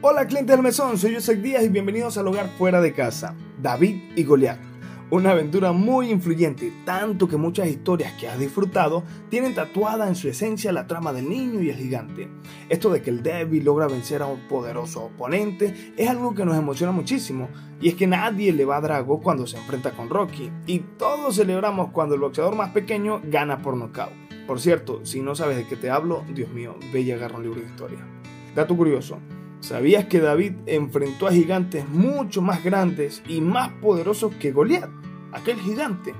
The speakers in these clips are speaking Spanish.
Hola clientes del mesón, soy José Díaz y bienvenidos al hogar fuera de casa, David y Goliat. Una aventura muy influyente, tanto que muchas historias que has disfrutado tienen tatuada en su esencia la trama del niño y el gigante. Esto de que el débil logra vencer a un poderoso oponente es algo que nos emociona muchísimo, y es que nadie le va a Drago cuando se enfrenta con Rocky, y todos celebramos cuando el boxeador más pequeño gana por nocaut. Por cierto, si no sabes de qué te hablo, Dios mío, ve y agarra un libro de historia. Dato curioso, ¿Sabías que David enfrentó a gigantes mucho más grandes y más poderosos que Goliat, aquel gigante?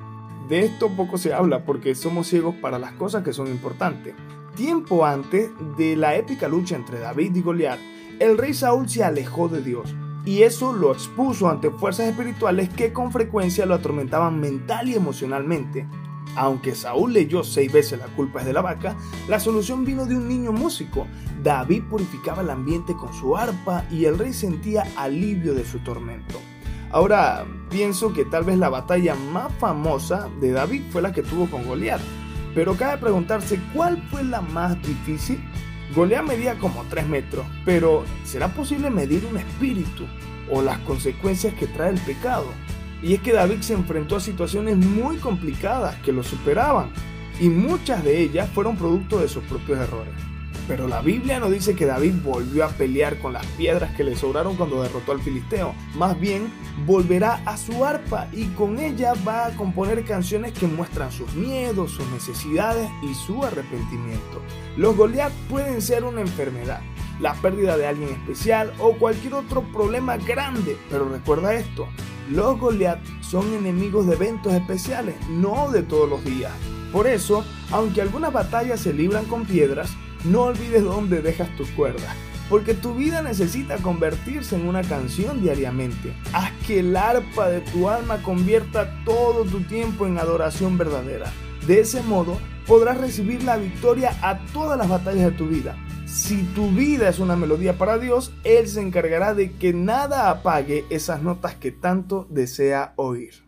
De esto poco se habla porque somos ciegos para las cosas que son importantes. Tiempo antes de la épica lucha entre David y Goliat, el rey Saúl se alejó de Dios y eso lo expuso ante fuerzas espirituales que con frecuencia lo atormentaban mental y emocionalmente. Aunque Saúl leyó seis veces la culpa es de la vaca, la solución vino de un niño músico. David purificaba el ambiente con su arpa y el rey sentía alivio de su tormento. Ahora pienso que tal vez la batalla más famosa de David fue la que tuvo con Goliat, pero cabe preguntarse cuál fue la más difícil. Goliat medía como 3 metros, pero ¿será posible medir un espíritu o las consecuencias que trae el pecado? Y es que David se enfrentó a situaciones muy complicadas que lo superaban, y muchas de ellas fueron producto de sus propios errores. Pero la Biblia no dice que David volvió a pelear con las piedras que le sobraron cuando derrotó al filisteo. Más bien, volverá a su arpa y con ella va a componer canciones que muestran sus miedos, sus necesidades y su arrepentimiento. Los Goliath pueden ser una enfermedad, la pérdida de alguien especial o cualquier otro problema grande. Pero recuerda esto, los Goliath son enemigos de eventos especiales, no de todos los días. Por eso, aunque algunas batallas se libran con piedras, no olvides dónde dejas tus cuerdas, porque tu vida necesita convertirse en una canción diariamente. Haz que el arpa de tu alma convierta todo tu tiempo en adoración verdadera. De ese modo, podrás recibir la victoria a todas las batallas de tu vida. Si tu vida es una melodía para Dios, Él se encargará de que nada apague esas notas que tanto desea oír.